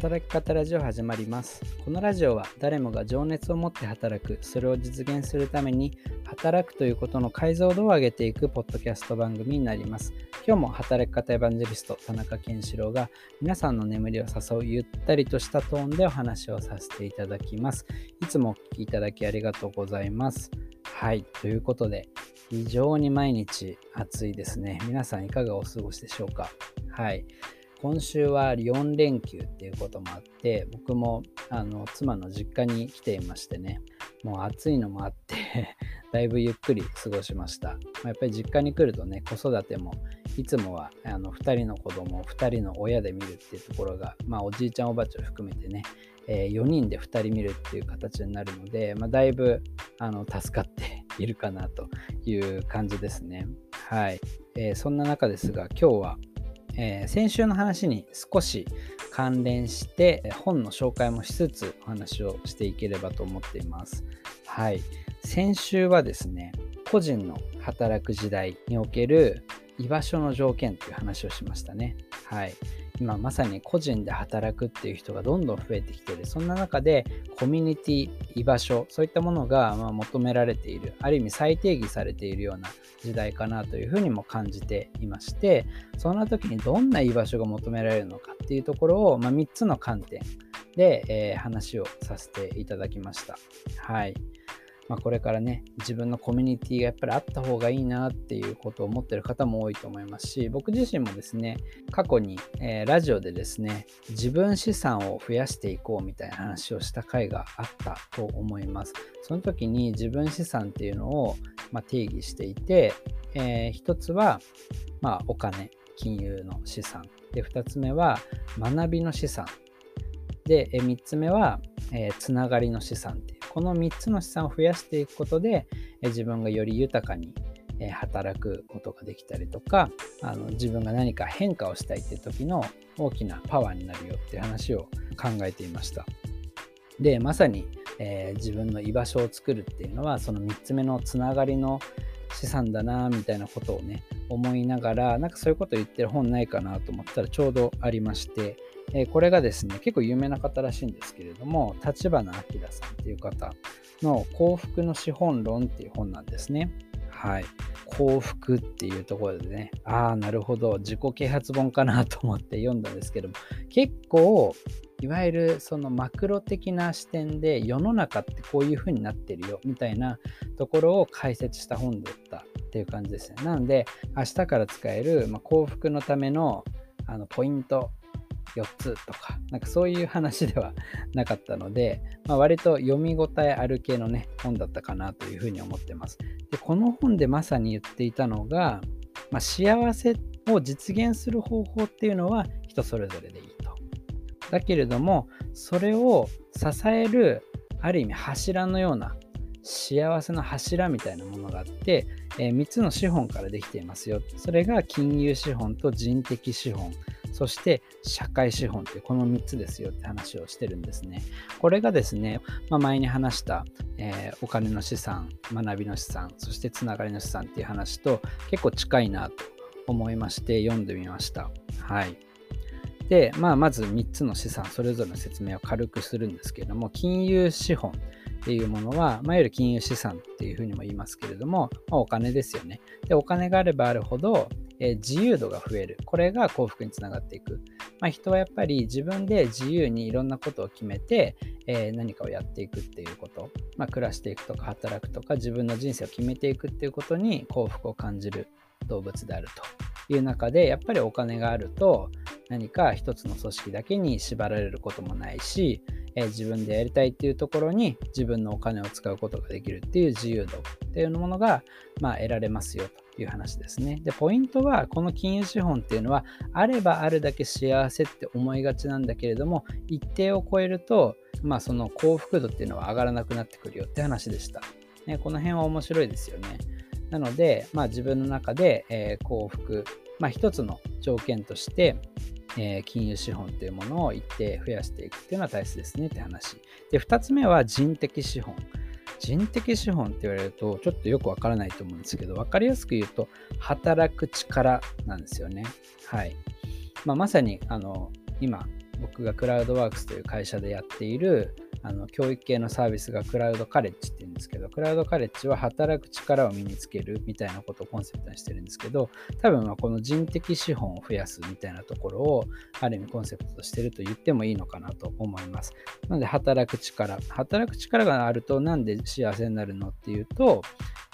働き方ラジオ始まります。このラジオは誰もが情熱を持って働く。それを実現するために働くということの解像度を上げていくポッドキャスト番組になります。今日も働き方エヴァンジェリスト田中健志郎が皆さんの眠りを誘うゆったりとしたトーンでお話をさせていただきます。いつもお聞きいただきありがとうございます。はいということで非常に毎日暑いですね。皆さんいかがお過ごしでしょうか？はい。今週は4連休っていうこともあって僕もあの妻の実家に来ていましてねもう暑いのもあって だいぶゆっくり過ごしました、まあ、やっぱり実家に来るとね子育てもいつもはあの2人の子供を2人の親で見るっていうところが、まあ、おじいちゃんおばあちゃん含めてね、えー、4人で2人見るっていう形になるので、まあ、だいぶあの助かっているかなという感じですね。はい、えー、そんな中ですが今日はえー、先週の話に少し関連して本の紹介もしつつお話をしていければと思っています。はい。先週はですね、個人の働く時代における居場所の条件という話をしましたね。はい。今まさに個人で働くっていう人がどんどん増えてきてる。そんな中でコミュニティ、居場所、そういったものがま求められている。ある意味再定義されているような時代かなというふうにも感じていまして、そんな時にどんな居場所が求められるのかっていうところを、まあ、3つの観点で、えー、話をさせていただきました。はい。まあ、これからね自分のコミュニティがやっぱりあった方がいいなっていうことを思ってる方も多いと思いますし僕自身もですね過去に、えー、ラジオでですね自分資産を増やしていこうみたいな話をした回があったと思います。その時に自分資産っていうのを、まあ、定義していて、えー、一つは、まあ、お金金融の資産。で2つ目は学びの資産。で3つ目は、え、つながりの資産っていう。この3つの資産を増やしていくことで、え自分がより豊かに働くことができたりとかあの自分が何か変化をしたいっていう時の大きなパワーになるよっていう話を考えていました。でまさに、えー、自分の居場所を作るっていうのはその3つ目のつながりの資産だなみたいなことをね思いながらなんかそういうこと言ってる本ないかなと思ったらちょうどありましてえこれがですね、結構有名な方らしいんですけれども、立花明さんっていう方の幸福の資本論っていう本なんですね。はい。幸福っていうところでね、ああ、なるほど、自己啓発本かなと思って読んだんですけども、結構、いわゆるそのマクロ的な視点で世の中ってこういう風になってるよみたいなところを解説した本だったっていう感じですね。なので明日から使える、ま幸福のためのあのポイント4つとか、なんかそういう話ではなかったので、まあ、割と読み応えある系のね、本だったかなというふうに思ってます。で、この本でまさに言っていたのが、まあ、幸せを実現する方法っていうのは人それぞれでいいと。だけれども、それを支える、ある意味柱のような幸せの柱みたいなものがあって、えー、3つの資本からできていますよ。それが金融資本と人的資本、そして社会資本ってこの3つですよって話をしてるんですね。これがですね、まあ、前に話した、えー、お金の資産、学びの資産、そしてつながりの資産っていう話と結構近いなと思いまして読んでみました。はい。で、まあ、まず3つの資産、それぞれの説明を軽くするんですけれども、金融資本っていうものは、まあ、いわゆる金融資産っていうふうにも言いますけれども、まあ、お金ですよね。で、お金があればあるほど、え自由度が増える。これが幸福につながっていく。まあ、人はやっぱり自分で自由にいろんなことを決めて、えー、何かをやっていくっていうこと、まあ、暮らしていくとか働くとか自分の人生を決めていくっていうことに幸福を感じる動物であるという中でやっぱりお金があると何か一つの組織だけに縛られることもないし、えー、自分でやりたいっていうところに自分のお金を使うことができるっていう自由度っていうものが、まあ、得られますよという話ですね。で、ポイントは、この金融資本っていうのは、あればあるだけ幸せって思いがちなんだけれども、一定を超えると、まあ、その幸福度っていうのは上がらなくなってくるよって話でした。ね、この辺は面白いですよね。なので、まあ、自分の中で、えー、幸福、まあ、一つの条件として、えー、金融資本というものを一定増やしていくっていうのは大切ですねって話。で、2つ目は人的資本。人的資本って言われるとちょっとよくわからないと思うんですけど分かりやすく言うと働く力なんですよね。はい。まあ、まさにあの今僕がクラウドワークスという会社でやっているあの教育系のサービスがクラウドカレッジっていうんですけど、クラウドカレッジは働く力を身につけるみたいなことをコンセプトにしてるんですけど、多分まあこの人的資本を増やすみたいなところをある意味コンセプトとしてると言ってもいいのかなと思います。なので働く力。働く力があるとなんで幸せになるのっていうと、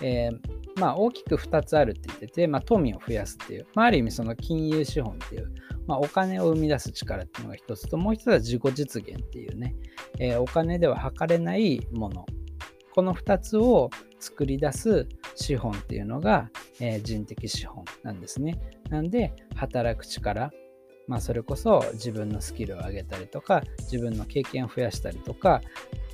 えー、まあ大きく2つあるって言ってて、まあ、富を増やすっていう、まあ、ある意味その金融資本っていう、まあ、お金を生み出す力っていうのが一つと、もう一つは自己実現っていうね、えー、お金では測れないもの。この2つを作り出す資本っていうのが、えー、人的資本なんですね。なんで、働く力、まあ、それこそ自分のスキルを上げたりとか、自分の経験を増やしたりとか、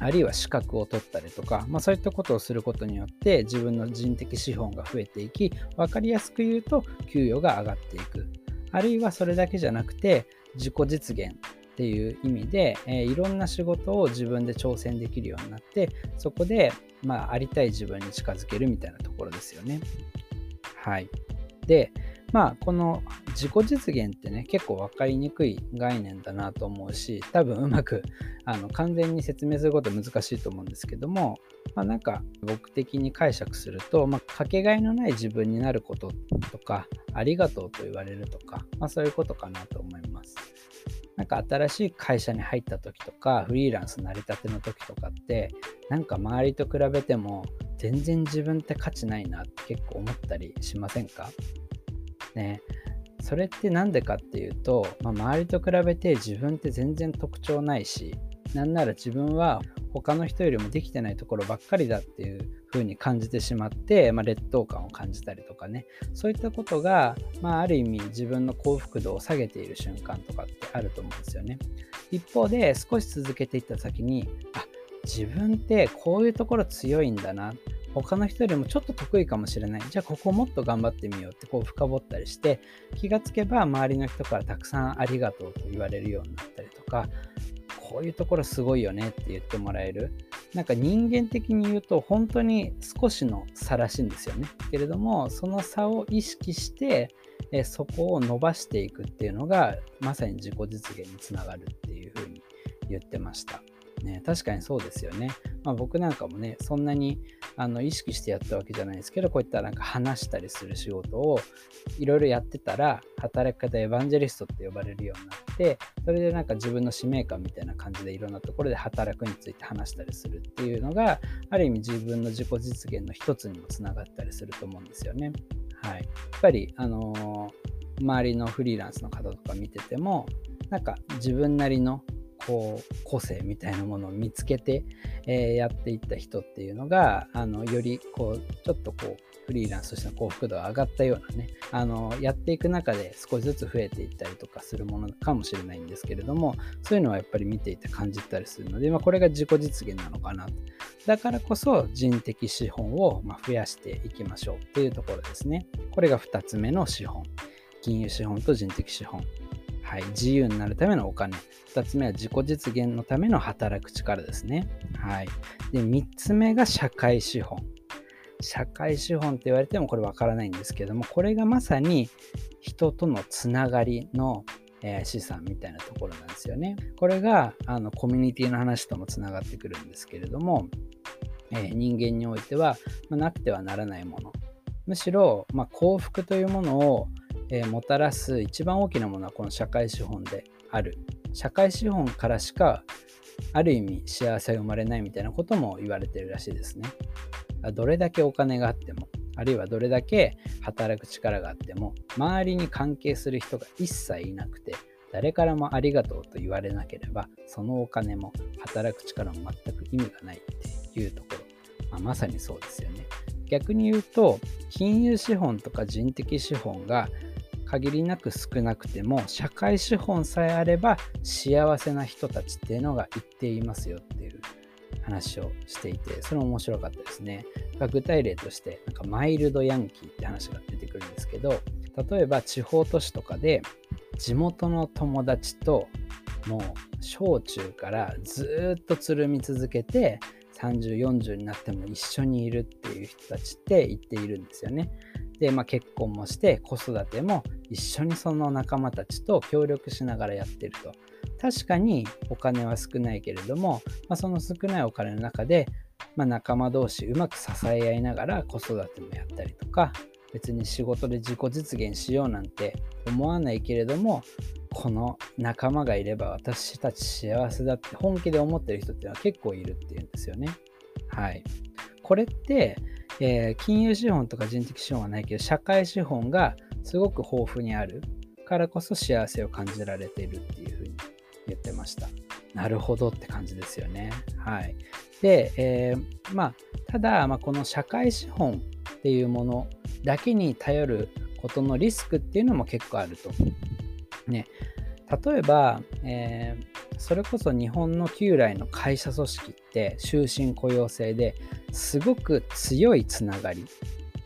あるいは資格を取ったりとか、まあ、そういったことをすることによって自分の人的資本が増えていき、分かりやすく言うと給与が上がっていく。あるいはそれだけじゃなくて自己実現っていう意味で、えー、いろんな仕事を自分で挑戦できるようになってそこで、まあ、ありたい自分に近づけるみたいなところですよね。はい。で、まあ、この自己実現ってね、結構分かりにくい概念だなと思うし、多分うまく あの完全に説明すること難しいと思うんですけども、まあ、なんか僕的に解釈すると、まあ、かけがえのない自分になることとか、ありがとうと言われるとか、まあ、そういうことかなと思います。なんか新しい会社に入った時とか、フリーランス成り立ての時とかって、なんか周りと比べても全然自分って価値ないなって結構思ったりしませんか？ね。それって何でかっていうと、まあ、周りと比べて自分って全然特徴ないし、なんなら自分は他の人よりもできてないところばっかりだっていう風に感じてしまって、まあ、劣等感を感じたりとかね。そういったことが、まあ、ある意味自分の幸福度を下げている瞬間とかってあると思うんですよね。一方で少し続けていった先にあ自分ってこういうところ強いんだな。他の人よりもちょっと得意かもしれない。じゃあここもっと頑張ってみようってこう深掘ったりして気がつけば周りの人からたくさんありがとうと言われるようになったりとかこういうところすごいよねって言ってもらえる。なんか人間的に言うと本当に少しの差らしいんですよね。けれどもその差を意識してえそこを伸ばしていくっていうのがまさに自己実現につながるっていうふうに言ってました。ね、確かにそうですよね。まあ、僕なんかもね、そんなにあの意識してやったわけじゃないですけど、こういったなんか話したりする仕事をいろいろやってたら、働き方エヴァンジェリストって呼ばれるようになって、それでなんか自分の使命感みたいな感じでいろんなところで働くについて話したりするっていうのが、ある意味自分の自己実現の一つにもつながったりすると思うんですよね。はい。やっぱり、あのー、周りのフリーランスの方とか見てても、なんか自分なりのこう個性みたいなものを見つけて、えー、やっていった人っていうのがあのよりこうちょっとこうフリーランスとしての幸福度が上がったようなねあのやっていく中で少しずつ増えていったりとかするものかもしれないんですけれどもそういうのはやっぱり見ていて感じたりするので、まあ、これが自己実現なのかなだからこそ人的資本をま増やしていきましょうっていうところですね。これが2つ目の資本。金融資本と人的資本。はい、自由になるためのお金。2つ目は自己実現のための働く力ですね。はい、で3つ目が社会資本。社会資本って言われてもこれわからないんですけども、これがまさに人とのつながりの、えー、資産みたいなところなんですよね。これがあのコミュニティの話ともつながってくるんですけれども、え、人間においては、ま、なくてはならないもの。むしろ、ま、幸福というものをえ、もたらす一番大きなものはこの社会資本である。社会資本からしかある意味幸せが生まれないみたいなことも言われてるらしいですね。どれだけお金があっても、あるいはどれだけ働く力があっても、周りに関係する人が一切いなくて、誰からもありがとうと言われなければ、そのお金も働く力も全く意味がないっていうところ、まあ、まさにそうですよね。逆に言うと、金融資本とか人的資本が限りなく少なくても社会資本さえあれば幸せな人たちっていうのが言っていますよっていう話をしていてそれも面白かったですね。具体例としてなんかマイルドヤンキーって話が出てくるんですけど例えば地方都市とかで地元の友達ともう小中からずっとつるみ続けて3040になっても一緒にいるっていう人たちって言っているんですよね。で、まあ、結婚もして子育ても一緒にその仲間たちと協力しながらやってると。確かにお金は少ないけれども、まあ、その少ないお金の中で、まあ、仲間同士うまく支え合いながら子育てもやったりとか別に仕事で自己実現しようなんて思わないけれどもこの仲間がいれば私たち幸せだって本気で思ってる人っていうのは結構いるっていうんですよね。はい。これって、えー、金融資本とか人的資本はないけど社会資本がすごく豊富にあるからこそ幸せを感じられているっていうふうに言ってました。なるほどって感じですよね。はい。で、えー、まあ、ただ、まあ、この社会資本っていうものだけに頼ることのリスクっていうのも結構あると。ね、例えば、えー、それこそ日本の旧来の会社組織って終身雇用制ですごく強いつながり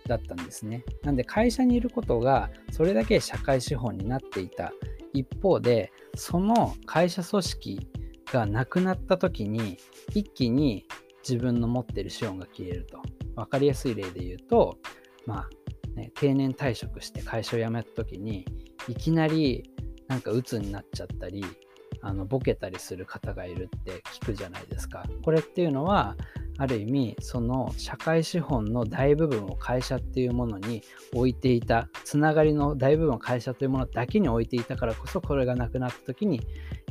だったんですね。なんで会社にいることがそれだけ社会資本になっていた一方でその会社組織がなくなった時に一気に自分の持ってる資本が消えると。分かりやすい例で言うと、まあね、定年退職して会社を辞めた時にいきなりなんか鬱になっちゃったりあのボケたりする方がいるって聞くじゃないですか。これっていうのはある意味その社会資本の大部分を会社っていうものに置いていたつながりの大部分を会社というものだけに置いていたからこそこれがなくなった時に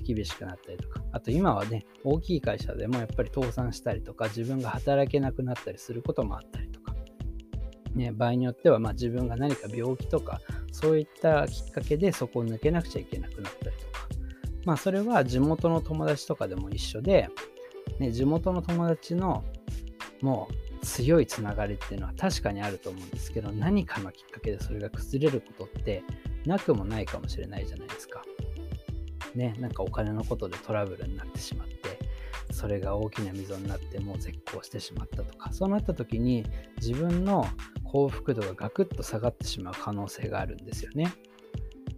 厳しくなったりとか。あと今はね大きい会社でもやっぱり倒産したりとか自分が働けなくなったりすることもあったりとか、ね、場合によってはま自分が何か病気とかそういったきっかけでそこを抜けなくちゃいけなくなったりとか、まあそれは地元の友達とかでも一緒で、ね、地元の友達のもう強いつながりっていうのは確かにあると思うんですけど、何かのきっかけでそれが崩れることってなくもないかもしれないじゃないですか。ね、なんかお金のことでトラブルになってしまって、それが大きな溝になってもう絶交してしまったとかそうなった時に自分の幸福度がガクッと下がってしまう可能性があるんですよね。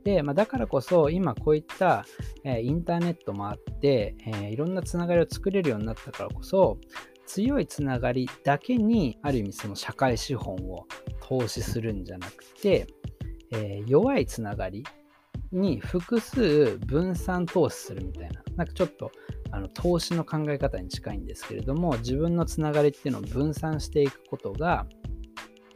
で、まあ、だからこそ今こういった、えー、インターネットもあって、えー、いろんなつながりを作れるようになったからこそ強いつながりだけにある意味その社会資本を投資するんじゃなくて、えー、弱いつながりに複数分散投資するみたいな、なんかちょっとあの投資の考え方に近いんですけれども、自分のつながりっていうのを分散していくことが、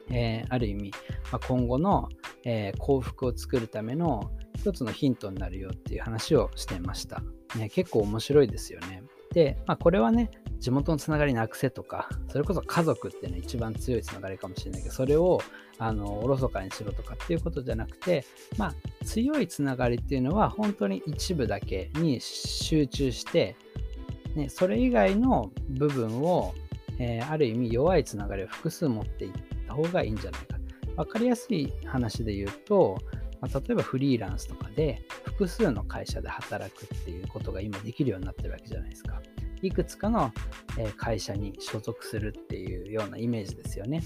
えー、ある意味、まあ、今後の、えー、幸福を作るための一つのヒントになるよっていう話をしていました。ね、結構面白いですよね。で、まあ、これはね、地元のつながりなくせとか、それこそ家族っていうのは一番強いつながりかもしれないけど、それをあのおろそかにしろとかっていうことじゃなくて、まあ、強いつながりっていうのは本当に一部だけに集中して、ね、それ以外の部分を、えー、ある意味弱いつながりを複数持っていった方がいいんじゃないか。わかりやすい話で言うと、まあ、例えばフリーランスとかで複数の会社で働くっていうことが今できるようになってるわけじゃないですか。いくつかの会社に所属するっていうようなイメージですよね。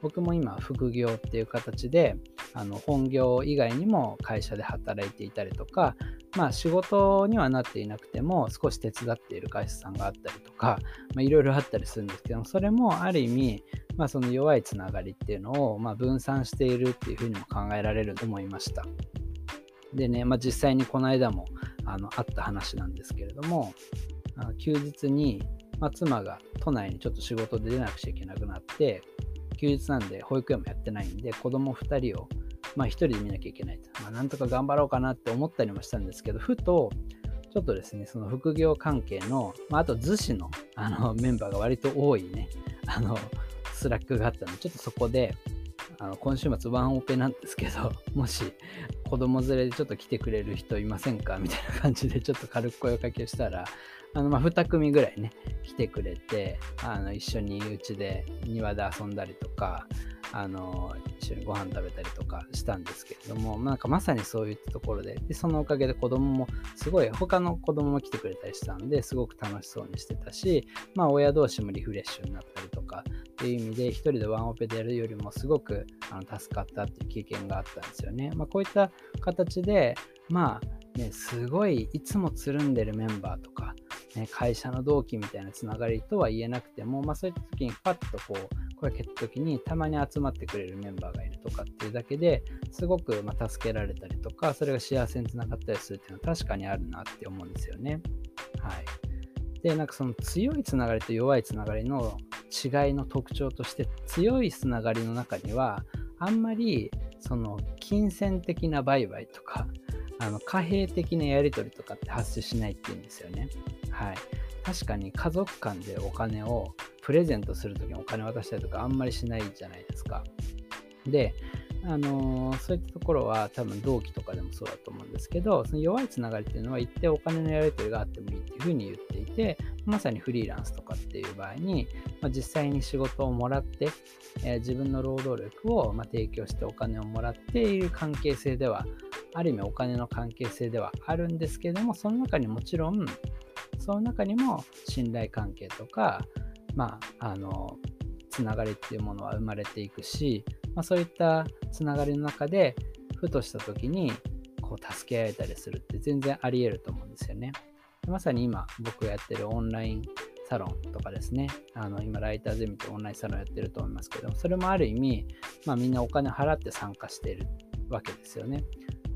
僕も今副業っていう形であの本業以外にも会社で働いていたりとかまあ仕事にはなっていなくても少し手伝っている会社さんがあったりとかいろいろあったりするんですけどそれもある意味、まあ、その弱いつながりっていうのをま分散しているっていうふうにも考えられると思いました。でね、まあ、実際にこの間もあのあった話なんですけれどもあの休日に、まあ、妻が都内にちょっと仕事で出なくちゃいけなくなって休日なんで保育園もやってないんで子供2人をまあ、1人で見なきゃいけないと、まあ、なんとか頑張ろうかなって思ったりもしたんですけどふとちょっとですねその副業関係の、まあ、あと逗子のあのメンバーが割と多いねあのスラックがあったのでちょっとそこであの今週末ワンオペなんですけど、もし子供連れでちょっと来てくれる人いませんか？みたいな感じでちょっと軽く声をかけしたら、あのま2組ぐらいね、来てくれて、あの一緒にうちで庭で遊んだりとか、あの一緒にご飯食べたりとかしたんですけれども、なんかまさにそういったところで、でそのおかげで子供もすごい、他の子供も来てくれたりしたんで、すごく楽しそうにしてたし、まあ親同士もリフレッシュになったりとか、っていう意味で、一人でワンオペでやるよりもすごくあの助かったっていう経験があったんですよね。まあこういった形で、まあね、すごいいつもつるんでるメンバーとか、ね、会社の同期みたいなつながりとは言えなくても、まあ、そういった時にパッとこう声かけた時にたまに集まってくれるメンバーがいるとかっていうだけですごくま助けられたりとかそれが幸せにつながったりするっていうのは確かにあるなって思うんですよね。はい、でなんかその強いつながりと弱いつながりの違いの特徴として強いつながりの中にはあんまりその金銭的な売買とか あの貨幣的なやり取りとかって発生しないっていうんですよね。はい。確かに家族間でお金をプレゼントするときにお金渡したりとかあんまりしないじゃないですか。で、あのー、そういったところは多分同期とかでもそうだと思うんですけど、その弱いつながりっていうのは一定お金のやり取りがあってもいいっていうふうに言っていて、まさにフリーランスとかっていう場合に、まあ、実際に仕事をもらって、えー、自分の労働力をま提供してお金をもらっている関係性では、ある意味お金の関係性ではあるんですけども、その中にもちろん、その中にも信頼関係とか、まあ、あの、つながりっていうものは生まれていくし、まあ、そういったつながりの中で、ふとした時に、こう、助け合えたりするって全然あり得ると思うんですよね。まさに今、僕がやってるオンラインサロンとかですね、あの今、ライターゼミとオンラインサロンやってると思いますけど、それもある意味、まあ、みんなお金払って参加しているわけですよね。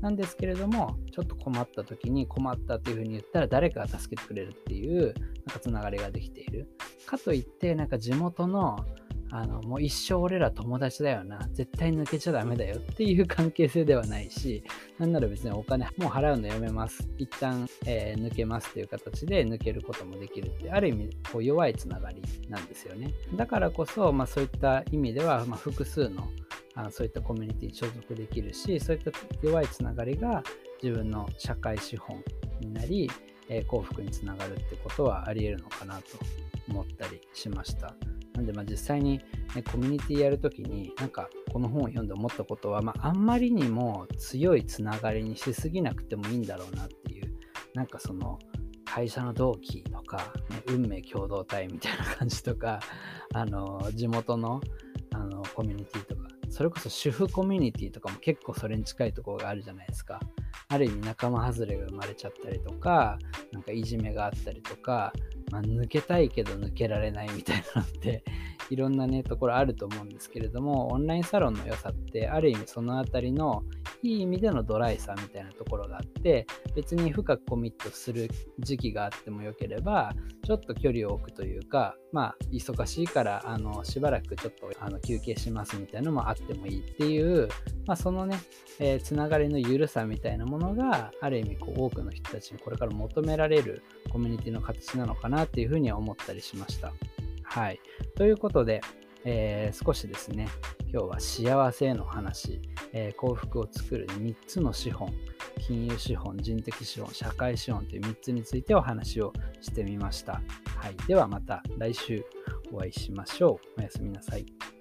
なんですけれども、ちょっと困った時に困ったというふうに言ったら誰かが助けてくれるっていう、なんかつながりができている。かといって、なんか地元のあの、もう一生俺ら友達だよな。絶対抜けちゃダメだよっていう関係性ではないし、なんなら別にお金もう払うのやめます。一旦、えー、抜けますっていう形で抜けることもできるって、ある意味こう弱いつながりなんですよね。だからこそ、まあそういった意味では、まあ、複数のあそういったコミュニティに所属できるし、そういった弱いつながりが自分の社会資本になり、えー、幸福につながるってことはあり得るのかなと思ったりしました。なんでまあ実際に、ね、コミュニティやるときになんかこの本を読んで思ったことは、まあ、あんまりにも強いつながりにしすぎなくてもいいんだろうなっていうなんかその会社の同期とか、ね、運命共同体みたいな感じとかあの地元のあのコミュニティとかそれこそ主婦コミュニティとかも結構それに近いところがあるじゃないですか。ある意味仲間外れが生まれちゃったりとか、なんかいじめがあったりとか、まあ、抜けたいけど抜けられないみたいなのって いろんなねところあると思うんですけれどもオンラインサロンの良さってある意味そのあたりのいい意味でのドライさみたいなところがあって別に深くコミットする時期があってもよければちょっと距離を置くというかまあ忙しいからあのしばらくちょっとあの休憩しますみたいなのもあってもいいっていう、まあ、そのね、えー、つながりの緩さみたいなものがある意味こう多くの人たちにこれから求められるコミュニティの形なのかなっていうふうには思ったりしました。はい。ということで、えー、少しですね、今日は幸せへの話、えー、幸福を作る3つの資本、金融資本、人的資本、社会資本という3つについてお話をしてみました。はい。ではまた来週お会いしましょう。おやすみなさい。